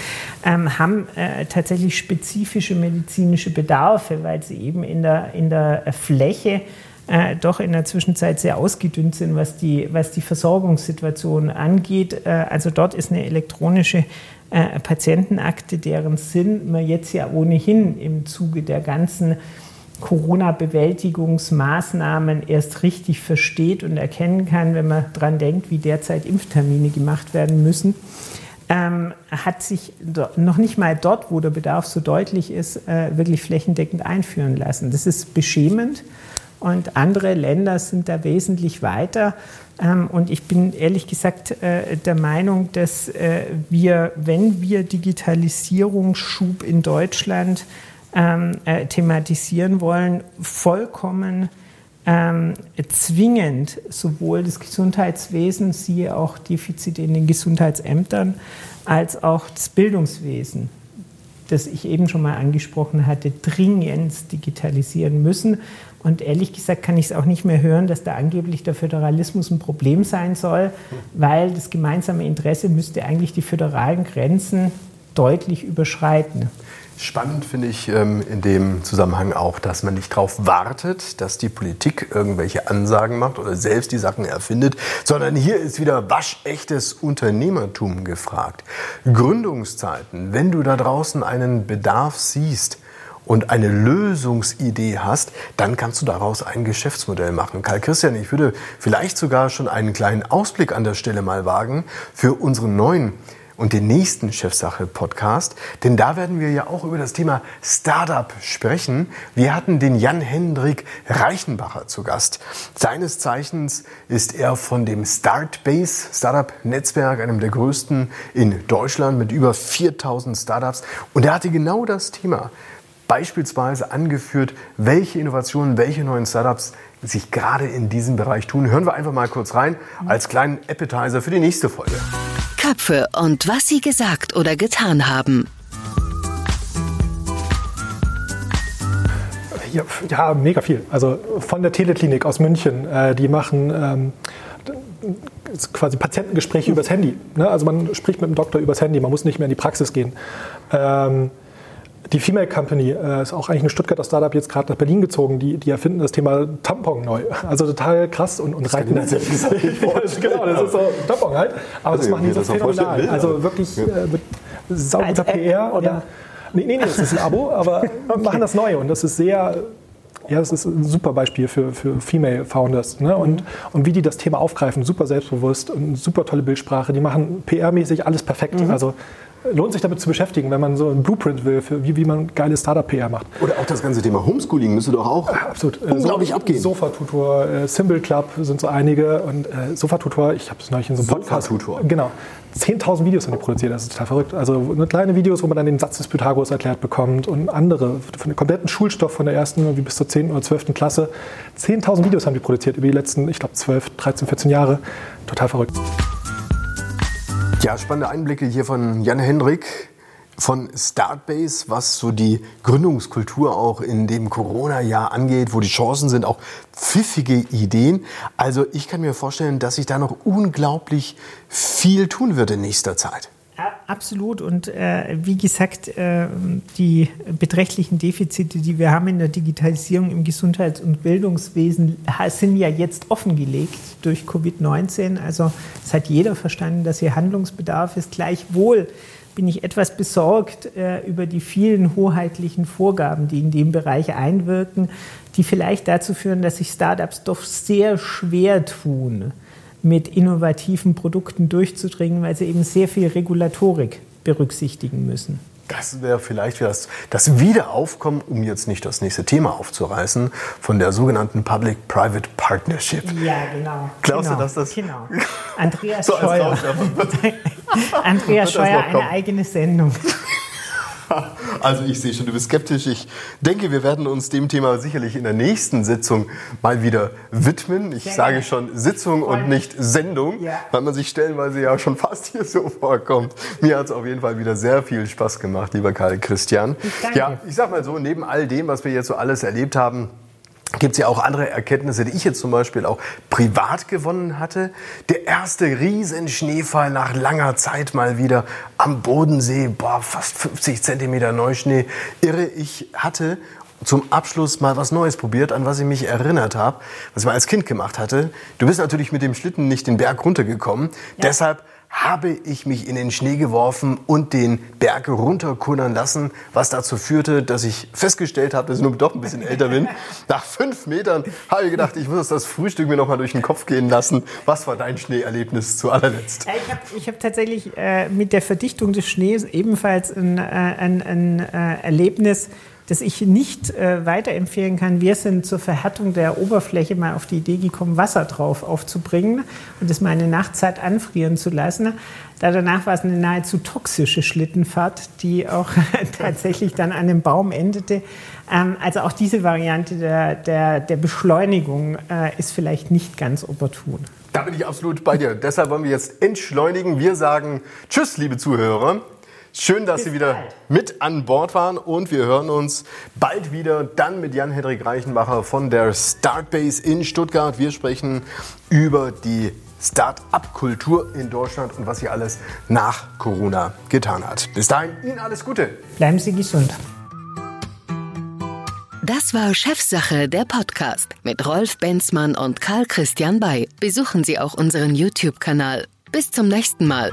ähm, haben äh, tatsächlich spezifische medizinische Bedarfe, weil sie eben in der, in der Fläche äh, doch in der Zwischenzeit sehr ausgedünnt sind, was die, was die Versorgungssituation angeht. Äh, also dort ist eine elektronische äh, Patientenakte, deren Sinn man jetzt ja ohnehin im Zuge der ganzen Corona-Bewältigungsmaßnahmen erst richtig versteht und erkennen kann, wenn man daran denkt, wie derzeit Impftermine gemacht werden müssen, ähm, hat sich noch nicht mal dort, wo der Bedarf so deutlich ist, äh, wirklich flächendeckend einführen lassen. Das ist beschämend und andere Länder sind da wesentlich weiter. Ähm, und ich bin ehrlich gesagt äh, der Meinung, dass äh, wir, wenn wir Digitalisierungsschub in Deutschland ähm, äh, thematisieren wollen, vollkommen ähm, zwingend sowohl das Gesundheitswesen, siehe auch Defizite in den Gesundheitsämtern, als auch das Bildungswesen, das ich eben schon mal angesprochen hatte, dringend digitalisieren müssen. Und ehrlich gesagt kann ich es auch nicht mehr hören, dass da angeblich der Föderalismus ein Problem sein soll, weil das gemeinsame Interesse müsste eigentlich die föderalen Grenzen deutlich überschreiten. Spannend finde ich ähm, in dem Zusammenhang auch, dass man nicht darauf wartet, dass die Politik irgendwelche Ansagen macht oder selbst die Sachen erfindet, sondern hier ist wieder waschechtes Unternehmertum gefragt. Gründungszeiten, wenn du da draußen einen Bedarf siehst, und eine Lösungsidee hast, dann kannst du daraus ein Geschäftsmodell machen. Karl Christian, ich würde vielleicht sogar schon einen kleinen Ausblick an der Stelle mal wagen für unseren neuen und den nächsten Chefsache-Podcast, denn da werden wir ja auch über das Thema Startup sprechen. Wir hatten den Jan-Hendrik Reichenbacher zu Gast. Seines Zeichens ist er von dem Startbase Startup-Netzwerk, einem der größten in Deutschland mit über 4000 Startups. Und er hatte genau das Thema beispielsweise angeführt, welche Innovationen, welche neuen Startups sich gerade in diesem Bereich tun. Hören wir einfach mal kurz rein als kleinen Appetizer für die nächste Folge. Köpfe und was sie gesagt oder getan haben. Ja, ja, mega viel. Also von der Teleklinik aus München, äh, die machen ähm, quasi Patientengespräche übers Handy. Ne? Also man spricht mit dem Doktor übers Handy, man muss nicht mehr in die Praxis gehen. Ähm, die Female Company äh, ist auch eigentlich ein Stuttgarter Startup jetzt gerade nach Berlin gezogen. Die, die erfinden das Thema Tampon neu. Also total krass und, und das reiten. Das genau, das ist so Tampon halt. Aber das also, machen die so phänomenal. Also wirklich äh, mit sauguter PR. Oder? Ja. Nee, nee, nee, das ist ein Abo, aber okay. machen das neu und das ist sehr ja, das ist ein super Beispiel für, für Female Founders. Ne? Und, mhm. und wie die das Thema aufgreifen, super selbstbewusst und super tolle Bildsprache. Die machen PR-mäßig alles perfekt. Mhm. Also lohnt sich damit zu beschäftigen, wenn man so einen Blueprint will, für wie, wie man geile Startup-PR macht. Oder auch das ganze Thema Homeschooling müsste doch auch Absolut. Äh, unglaublich so, abgehen. Sofa-Tutor, äh, Symbol Club sind so einige und äh, Sofa-Tutor, ich habe es neulich in so einem Podcast. Sofa-Tutor? Genau. 10.000 Videos haben die produziert, das ist total verrückt. Also kleine Videos, wo man dann den Satz des Pythagoras erklärt bekommt und andere, von dem kompletten Schulstoff von der ersten bis zur 10. oder 12. Klasse. 10.000 Videos haben die produziert über die letzten, ich glaube, 12, 13, 14 Jahre. Total verrückt. Ja, spannende Einblicke hier von Jan Hendrik von Startbase, was so die Gründungskultur auch in dem Corona-Jahr angeht, wo die Chancen sind, auch pfiffige Ideen. Also ich kann mir vorstellen, dass sich da noch unglaublich viel tun wird in nächster Zeit. Absolut. Und äh, wie gesagt, äh, die beträchtlichen Defizite, die wir haben in der Digitalisierung im Gesundheits- und Bildungswesen, sind ja jetzt offengelegt durch Covid-19. Also es hat jeder verstanden, dass hier Handlungsbedarf ist. Gleichwohl bin ich etwas besorgt äh, über die vielen hoheitlichen Vorgaben, die in dem Bereich einwirken, die vielleicht dazu führen, dass sich Startups doch sehr schwer tun mit innovativen Produkten durchzudringen, weil sie eben sehr viel Regulatorik berücksichtigen müssen. Das wäre vielleicht das, das Wiederaufkommen, um jetzt nicht das nächste Thema aufzureißen, von der sogenannten Public-Private Partnership. Ja, genau. Glaubst genau, du, dass das... Genau. Andreas so Scheuer. Andreas Scheuer, eine eigene Sendung. Also ich sehe schon, du bist skeptisch. Ich denke, wir werden uns dem Thema sicherlich in der nächsten Sitzung mal wieder widmen. Ich Sehr sage gerne. schon Sitzung und nicht Sendung, ja. weil man sich stellenweise ja schon fast hier so vorkommt. Mir hat es auf jeden Fall wieder sehr viel Spaß gemacht, lieber Karl Christian. Ich ja, ich sag mal so, neben all dem, was wir jetzt so alles erlebt haben, gibt es ja auch andere Erkenntnisse, die ich jetzt zum Beispiel auch privat gewonnen hatte. Der erste Riesenschneefall nach langer Zeit mal wieder am Bodensee, boah, fast 50 Zentimeter Neuschnee. Irre, ich hatte zum Abschluss mal was Neues probiert, an was ich mich erinnert habe, was ich mal als Kind gemacht hatte. Du bist natürlich mit dem Schlitten nicht den Berg runtergekommen. Ja. Deshalb habe ich mich in den Schnee geworfen und den Berg runterkullern lassen, was dazu führte, dass ich festgestellt habe, dass ich nun doch ein bisschen älter bin. Nach fünf Metern habe ich gedacht, ich muss das Frühstück mir noch mal durch den Kopf gehen lassen. Was war dein Schneeerlebnis zu allerletzt? Ich habe ich hab tatsächlich äh, mit der Verdichtung des Schnees ebenfalls ein, äh, ein, ein äh, Erlebnis das ich nicht äh, weiterempfehlen kann. Wir sind zur Verhärtung der Oberfläche mal auf die Idee gekommen, Wasser drauf aufzubringen und das mal eine Nachtzeit anfrieren zu lassen. Da danach war es eine nahezu toxische Schlittenfahrt, die auch tatsächlich dann an einem Baum endete. Ähm, also auch diese Variante der, der, der Beschleunigung äh, ist vielleicht nicht ganz opportun. Da bin ich absolut bei dir. Deshalb wollen wir jetzt entschleunigen. Wir sagen Tschüss, liebe Zuhörer. Schön, dass Bis Sie wieder bald. mit an Bord waren und wir hören uns bald wieder dann mit Jan-Hendrik Reichenbacher von der Startbase in Stuttgart. Wir sprechen über die Start-up-Kultur in Deutschland und was sie alles nach Corona getan hat. Bis dahin, Ihnen alles Gute. Bleiben Sie gesund. Das war Chefsache, der Podcast mit Rolf Benzmann und Karl Christian Bay. Besuchen Sie auch unseren YouTube-Kanal. Bis zum nächsten Mal.